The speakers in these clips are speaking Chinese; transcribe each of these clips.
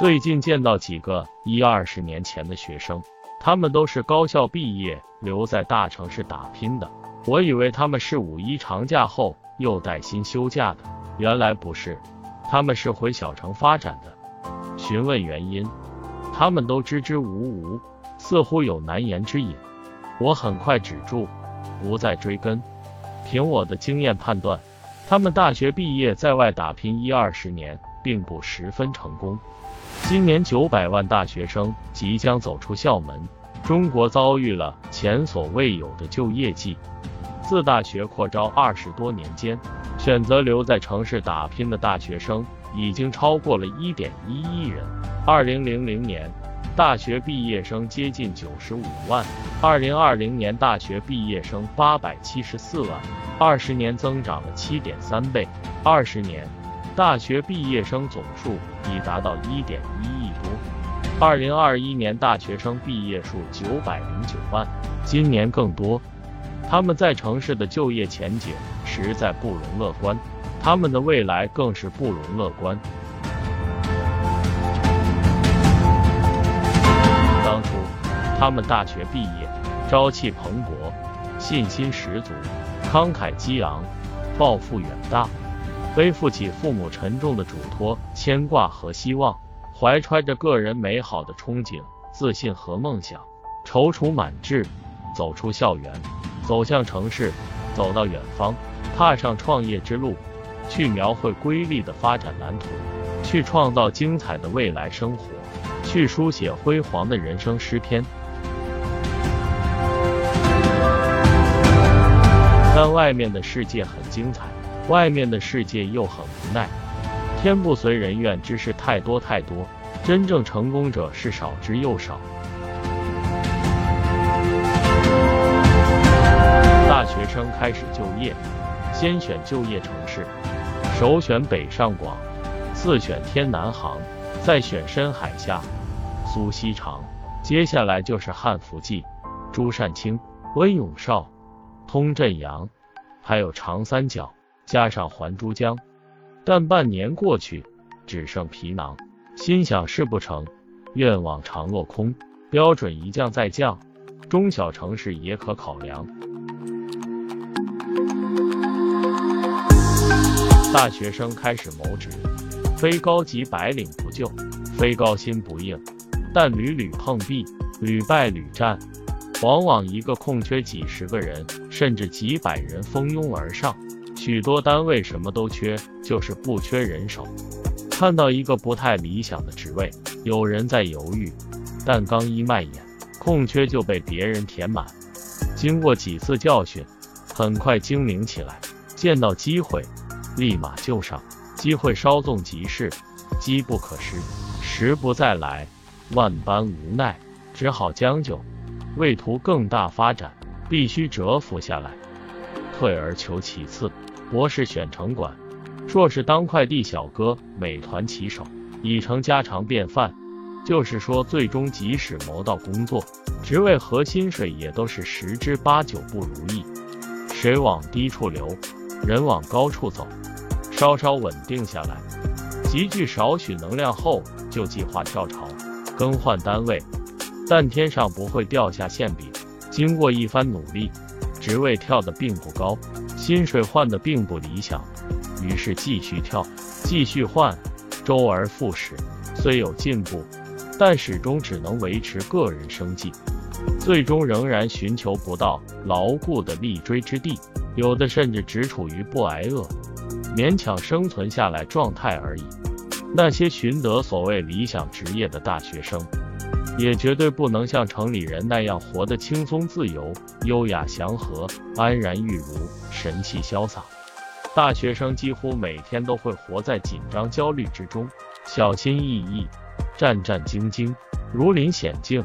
最近见到几个一二十年前的学生，他们都是高校毕业留在大城市打拼的。我以为他们是五一长假后又带薪休假的，原来不是，他们是回小城发展的。询问原因，他们都支支吾吾，似乎有难言之隐。我很快止住，不再追根。凭我的经验判断，他们大学毕业在外打拼一二十年，并不十分成功。今年九百万大学生即将走出校门，中国遭遇了前所未有的就业季。自大学扩招二十多年间，选择留在城市打拼的大学生已经超过了一点一亿人。二零零零年，大学毕业生接近九十五万；二零二零年，大学毕业生八百七十四万，二十年增长了七点三倍。二十年，大学毕业生总数已达到一点一亿多。二零二一年，大学生毕业数九百零九万，今年更多。他们在城市的就业前景实在不容乐观，他们的未来更是不容乐观。当初他们大学毕业，朝气蓬勃，信心十足，慷慨激昂，抱负远大，背负起父母沉重的嘱托、牵挂和希望，怀揣着个人美好的憧憬、自信和梦想，踌躇满志，走出校园。走向城市，走到远方，踏上创业之路，去描绘瑰丽的发展蓝图，去创造精彩的未来生活，去书写辉煌的人生诗篇。但外面的世界很精彩，外面的世界又很无奈。天不随人愿之事太多太多，真正成功者是少之又少。大学生开始就业，先选就业城市，首选北上广，次选天南航，再选深海下、苏锡常，接下来就是汉福记、朱善清、温永绍、通镇阳，还有长三角，加上环珠江。但半年过去，只剩皮囊，心想事不成，愿望常落空，标准一降再降，中小城市也可考量。大学生开始谋职，非高级白领不就，非高薪不应，但屡屡碰壁，屡败屡战，往往一个空缺几十个人，甚至几百人蜂拥而上。许多单位什么都缺，就是不缺人手。看到一个不太理想的职位，有人在犹豫，但刚一迈眼，空缺就被别人填满。经过几次教训，很快精明起来，见到机会。立马就上，机会稍纵即逝，机不可失，时不再来，万般无奈，只好将就。为图更大发展，必须蛰伏下来，退而求其次。博士选城管，硕士当快递小哥、美团骑手，已成家常便饭。就是说，最终即使谋到工作，职位和薪水也都是十之八九不如意。水往低处流。人往高处走，稍稍稳定下来，集聚少许能量后，就计划跳槽，更换单位。但天上不会掉下馅饼。经过一番努力，职位跳得并不高，薪水换的并不理想，于是继续跳，继续换，周而复始。虽有进步，但始终只能维持个人生计，最终仍然寻求不到牢固的立锥之地。有的甚至只处于不挨饿、勉强生存下来状态而已。那些寻得所谓理想职业的大学生，也绝对不能像城里人那样活得轻松自由、优雅祥和、安然玉如、神气潇洒。大学生几乎每天都会活在紧张焦虑之中，小心翼翼、战战兢兢，如临险境，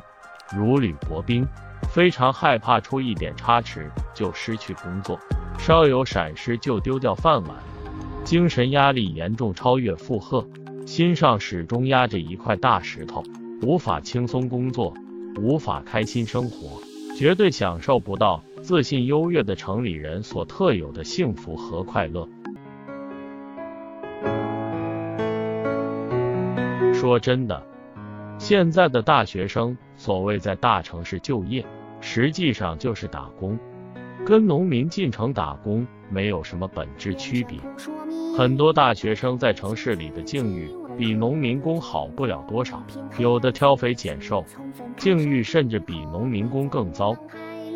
如履薄冰，非常害怕出一点差池就失去工作。稍有闪失就丢掉饭碗，精神压力严重超越负荷，心上始终压着一块大石头，无法轻松工作，无法开心生活，绝对享受不到自信优越的城里人所特有的幸福和快乐。说真的，现在的大学生所谓在大城市就业，实际上就是打工，跟农民进城打工没有什么本质区别。很多大学生在城市里的境遇比农民工好不了多少，有的挑肥拣瘦，境遇甚至比农民工更糟。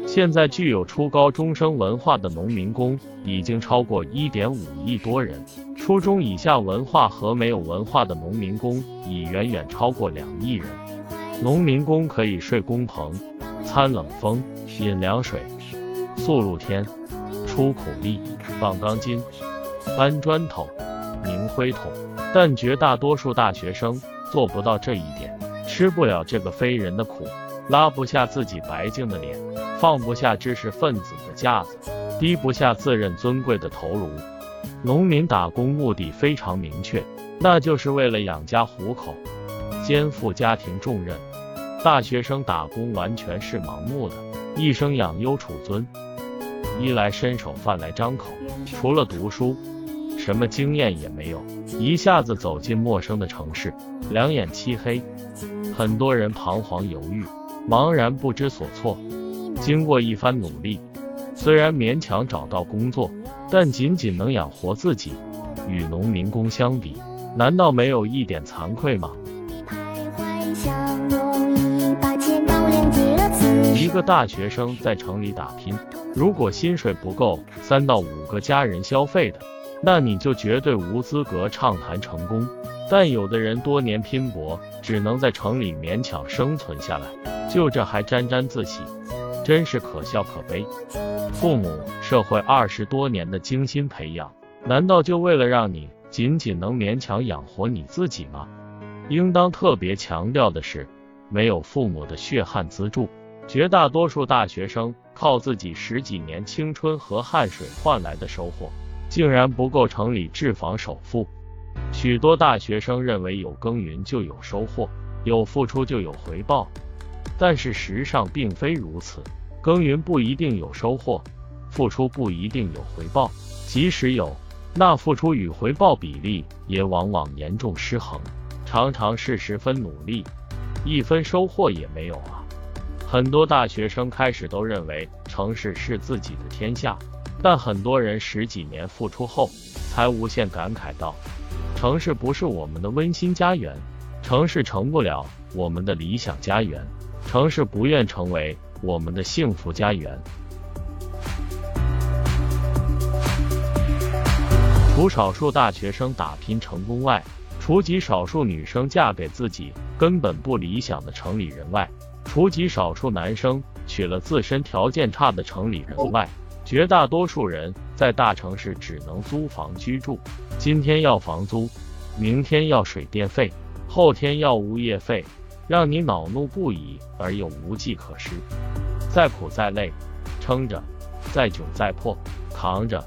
现在具有初高中生文化的农民工已经超过一点五亿多人，初中以下文化和没有文化的农民工已远远超过两亿人。农民工可以睡工棚，餐冷风，饮凉水，宿露天，出苦力，绑钢筋，搬砖头，拧灰桶，但绝大多数大学生做不到这一点，吃不了这个非人的苦，拉不下自己白净的脸。放不下知识分子的架子，低不下自认尊贵的头颅。农民打工目的非常明确，那就是为了养家糊口，肩负家庭重任。大学生打工完全是盲目的，一生养优处尊，衣来伸手饭来张口，除了读书，什么经验也没有。一下子走进陌生的城市，两眼漆黑，很多人彷徨犹豫，茫然不知所措。经过一番努力，虽然勉强找到工作，但仅仅能养活自己，与农民工相比，难道没有一点惭愧吗？一个大学生在城里打拼，如果薪水不够三到五个家人消费的，那你就绝对无资格畅谈成功。但有的人多年拼搏，只能在城里勉强生存下来，就这还沾沾自喜。真是可笑可悲！父母、社会二十多年的精心培养，难道就为了让你仅仅能勉强养活你自己吗？应当特别强调的是，没有父母的血汗资助，绝大多数大学生靠自己十几年青春和汗水换来的收获，竟然不够城里置房首付。许多大学生认为有耕耘就有收获，有付出就有回报，但事实上并非如此。耕耘不一定有收获，付出不一定有回报，即使有，那付出与回报比例也往往严重失衡，常常是十分努力，一分收获也没有啊。很多大学生开始都认为城市是自己的天下，但很多人十几年付出后，才无限感慨道：城市不是我们的温馨家园，城市成不了我们的理想家园，城市不愿成为。我们的幸福家园。除少数大学生打拼成功外，除极少数女生嫁给自己根本不理想的城里人外，除极少数男生娶了自身条件差的城里人外，绝大多数人在大城市只能租房居住。今天要房租，明天要水电费，后天要物业费。让你恼怒不已而又无计可施，再苦再累，撑着；再窘再破，扛着，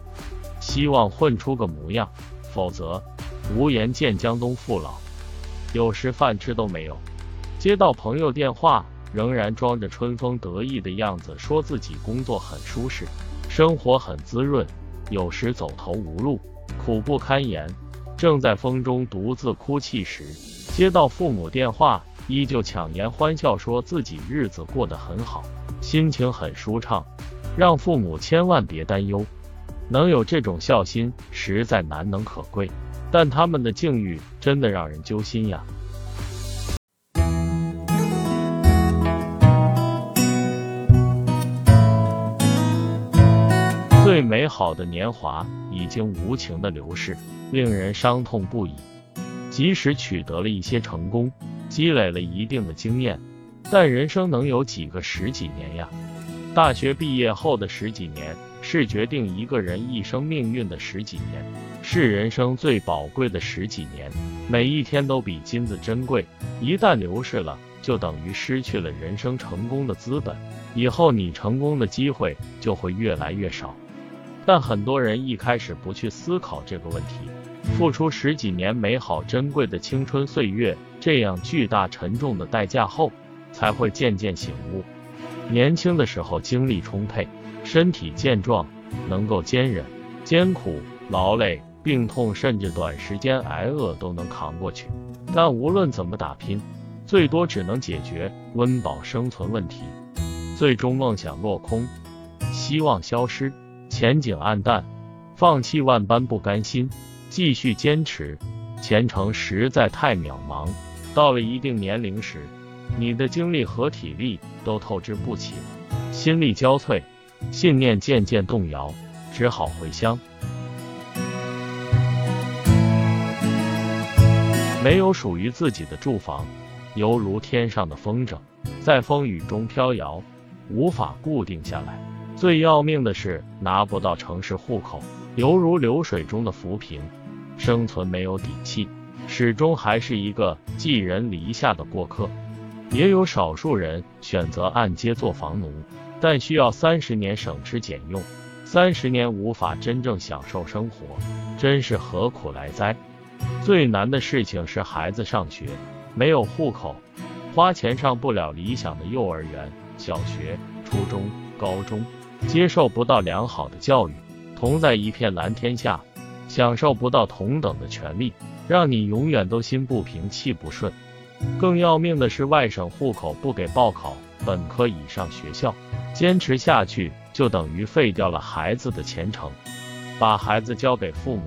希望混出个模样，否则无颜见江东父老。有时饭吃都没有，接到朋友电话，仍然装着春风得意的样子，说自己工作很舒适，生活很滋润。有时走投无路，苦不堪言，正在风中独自哭泣时，接到父母电话。依旧强颜欢笑，说自己日子过得很好，心情很舒畅，让父母千万别担忧。能有这种孝心，实在难能可贵。但他们的境遇真的让人揪心呀。美好的年华已经无情的流逝，令人伤痛不已。即使取得了一些成功。积累了一定的经验，但人生能有几个十几年呀？大学毕业后的十几年，是决定一个人一生命运的十几年，是人生最宝贵的十几年。每一天都比金子珍贵，一旦流逝了，就等于失去了人生成功的资本，以后你成功的机会就会越来越少。但很多人一开始不去思考这个问题。付出十几年美好珍贵的青春岁月，这样巨大沉重的代价后，才会渐渐醒悟。年轻的时候精力充沛，身体健壮，能够坚忍、艰苦、劳累、病痛甚至短时间挨饿都能扛过去。但无论怎么打拼，最多只能解决温饱生存问题，最终梦想落空，希望消失，前景暗淡，放弃万般不甘心，继续坚持，前程实在太渺茫。到了一定年龄时，你的精力和体力都透支不起了，心力交瘁，信念渐渐动摇，只好回乡。没有属于自己的住房，犹如天上的风筝，在风雨中飘摇，无法固定下来。最要命的是拿不到城市户口，犹如流水中的浮萍，生存没有底气，始终还是一个寄人篱下的过客。也有少数人选择按揭做房奴，但需要三十年省吃俭用，三十年无法真正享受生活，真是何苦来哉？最难的事情是孩子上学，没有户口，花钱上不了理想的幼儿园、小学、初中、高中，接受不到良好的教育，同在一片蓝天下，享受不到同等的权利，让你永远都心不平气不顺。更要命的是，外省户口不给报考本科以上学校，坚持下去就等于废掉了孩子的前程，把孩子交给父母。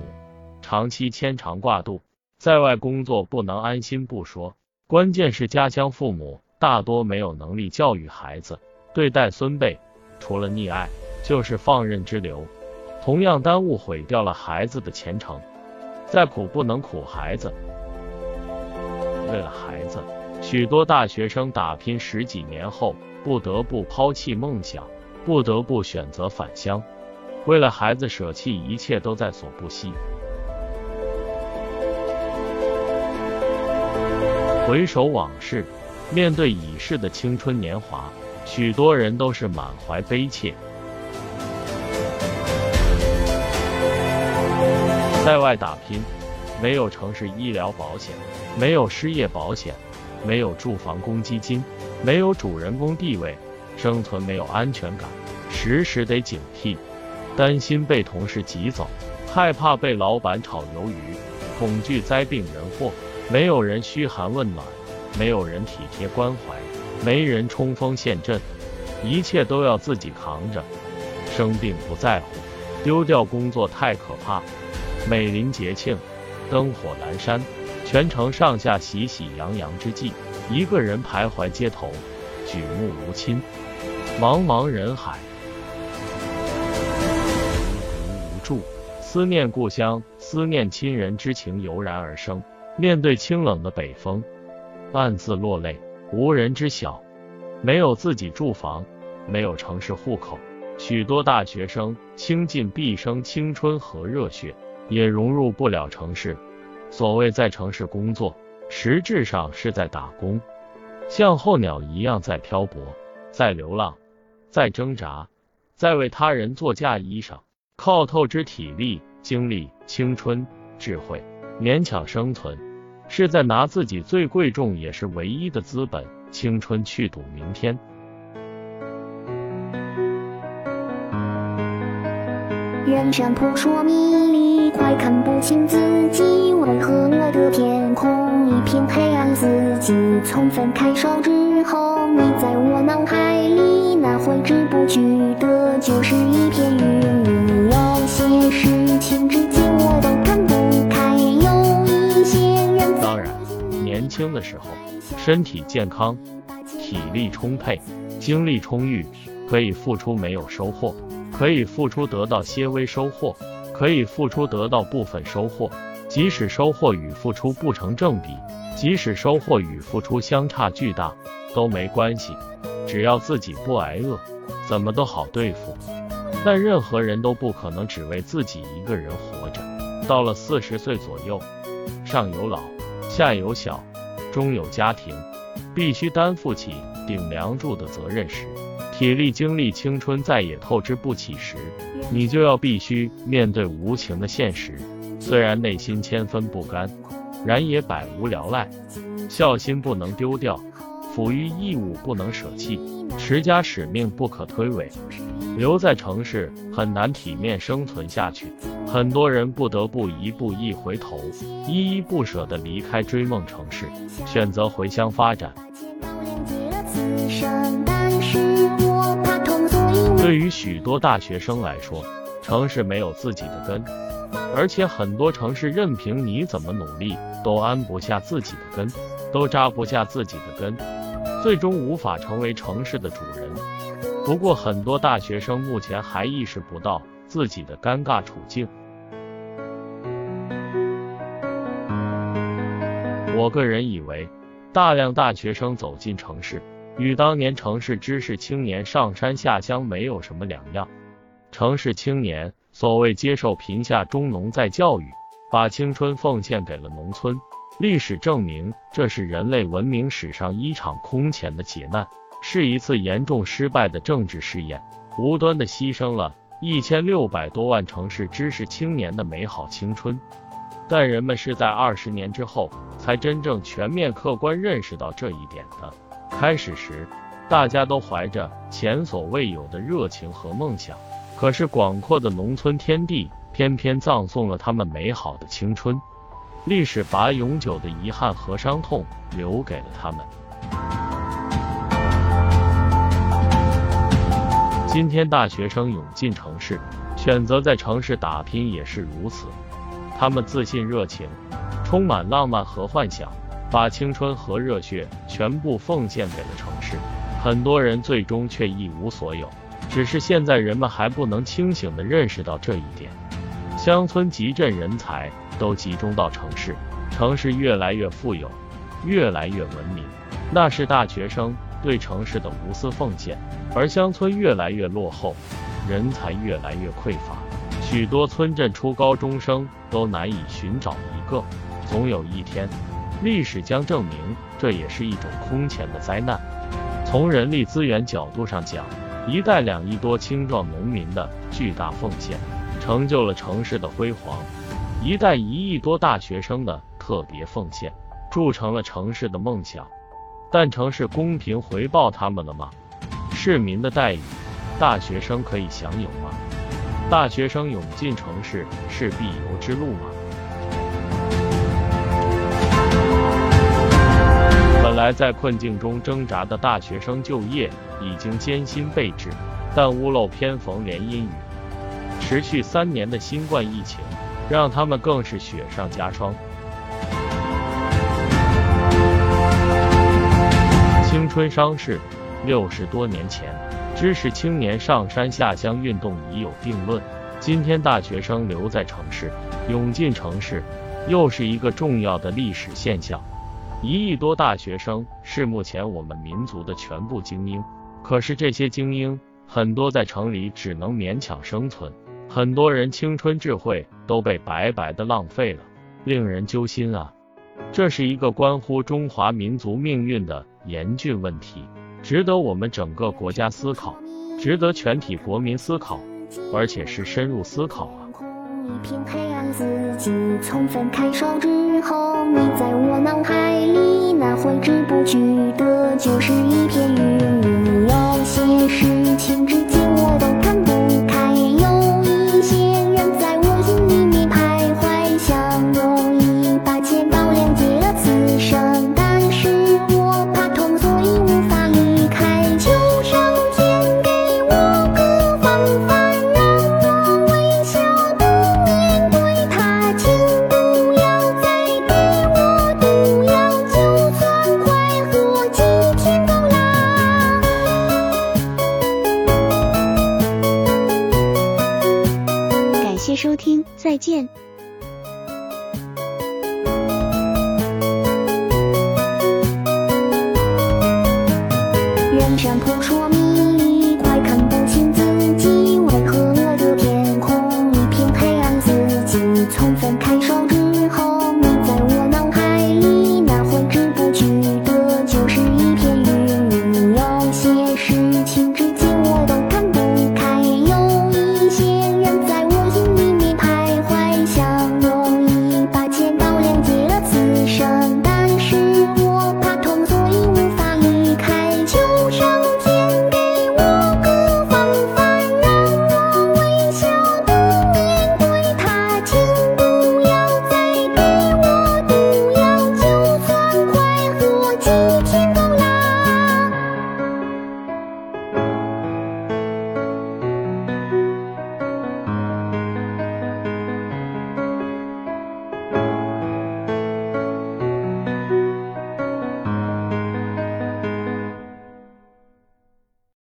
长期牵肠挂肚，在外工作不能安心不说，关键是家乡父母大多没有能力教育孩子，对待孙辈除了溺爱就是放任之流，同样耽误毁掉了孩子的前程。再苦不能苦孩子，为了孩子，许多大学生打拼十几年后，不得不抛弃梦想，不得不选择返乡，为了孩子舍弃一切都在所不惜。回首往事，面对已逝的青春年华，许多人都是满怀悲切。在外打拼，没有城市医疗保险，没有失业保险，没有住房公积金，没有主人公地位，生存没有安全感，时时得警惕，担心被同事挤走，害怕被老板炒鱿鱼，恐惧灾病人祸。没有人嘘寒问暖，没有人体贴关怀，没人冲锋陷阵，一切都要自己扛着。生病不在乎，丢掉工作太可怕。美临节庆，灯火阑珊，全城上下喜喜洋洋之际，一个人徘徊街头，举目无亲，茫茫人海，孤独无助，思念故乡，思念亲人之情油然而生。面对清冷的北风，暗自落泪，无人知晓。没有自己住房，没有城市户口，许多大学生倾尽毕生青春和热血，也融入不了城市。所谓在城市工作，实质上是在打工，像候鸟一样在漂泊，在流浪，在挣扎，在为他人做嫁衣裳，靠透支体力、精力、青春、智慧，勉强生存。是在拿自己最贵重也是唯一的资本——青春去赌明天。人生扑朔迷离，快看不清自己，为何我的天空一片黑暗？四季从分开手之后，你在我脑海里，那挥之不去的，就是一片云。有些事情轻的时候，身体健康，体力充沛，精力充裕，可以付出没有收获，可以付出得到些微收获，可以付出得到部分收获。即使收获与付出不成正比，即使收获与付出相差巨大，都没关系，只要自己不挨饿，怎么都好对付。但任何人都不可能只为自己一个人活着。到了四十岁左右，上有老，下有小。终有家庭，必须担负起顶梁柱的责任时，体力、精力、青春再也透支不起时，你就要必须面对无情的现实。虽然内心千分不甘，然也百无聊赖。孝心不能丢掉，抚育义务不能舍弃，持家使命不可推诿。留在城市很难体面生存下去，很多人不得不一步一回头，依依不舍地离开追梦城市，选择回乡发展。对于许多大学生来说，城市没有自己的根，而且很多城市任凭你怎么努力，都安不下自己的根，都扎不下自己的根，最终无法成为城市的主人。不过，很多大学生目前还意识不到自己的尴尬处境。我个人以为，大量大学生走进城市。与当年城市知识青年上山下乡没有什么两样。城市青年所谓接受贫下中农再教育，把青春奉献给了农村。历史证明，这是人类文明史上一场空前的劫难，是一次严重失败的政治试验，无端的牺牲了一千六百多万城市知识青年的美好青春。但人们是在二十年之后，才真正全面客观认识到这一点的。开始时，大家都怀着前所未有的热情和梦想，可是广阔的农村天地偏偏葬送了他们美好的青春。历史把永久的遗憾和伤痛留给了他们。今天大学生涌进城市，选择在城市打拼也是如此。他们自信、热情，充满浪漫和幻想。把青春和热血全部奉献给了城市，很多人最终却一无所有。只是现在人们还不能清醒地认识到这一点。乡村集镇人才都集中到城市，城市越来越富有，越来越文明，那是大学生对城市的无私奉献；而乡村越来越落后，人才越来越匮乏，许多村镇初高中生都难以寻找一个。总有一天。历史将证明，这也是一种空前的灾难。从人力资源角度上讲，一代两亿多青壮农民的巨大奉献，成就了城市的辉煌；一代一亿多大学生的特别奉献，铸成了城市的梦想。但城市公平回报他们了吗？市民的待遇，大学生可以享有吗？大学生涌进城市是必由之路吗？本来在困境中挣扎的大学生就业已经艰辛备至，但屋漏偏逢连阴雨，持续三年的新冠疫情让他们更是雪上加霜。春伤逝，六十多年前，知识青年上山下乡运动已有定论。今天大学生留在城市，涌进城市，又是一个重要的历史现象。一亿多大学生是目前我们民族的全部精英，可是这些精英很多在城里只能勉强生存，很多人青春智慧都被白白的浪费了，令人揪心啊！这是一个关乎中华民族命运的严峻问题，值得我们整个国家思考，值得全体国民思考，而且是深入思考啊！一片黑暗，自己从分开手之后，你在我脑海里那挥之不去的，就是一片云。有些事情至今我都看收听，再见。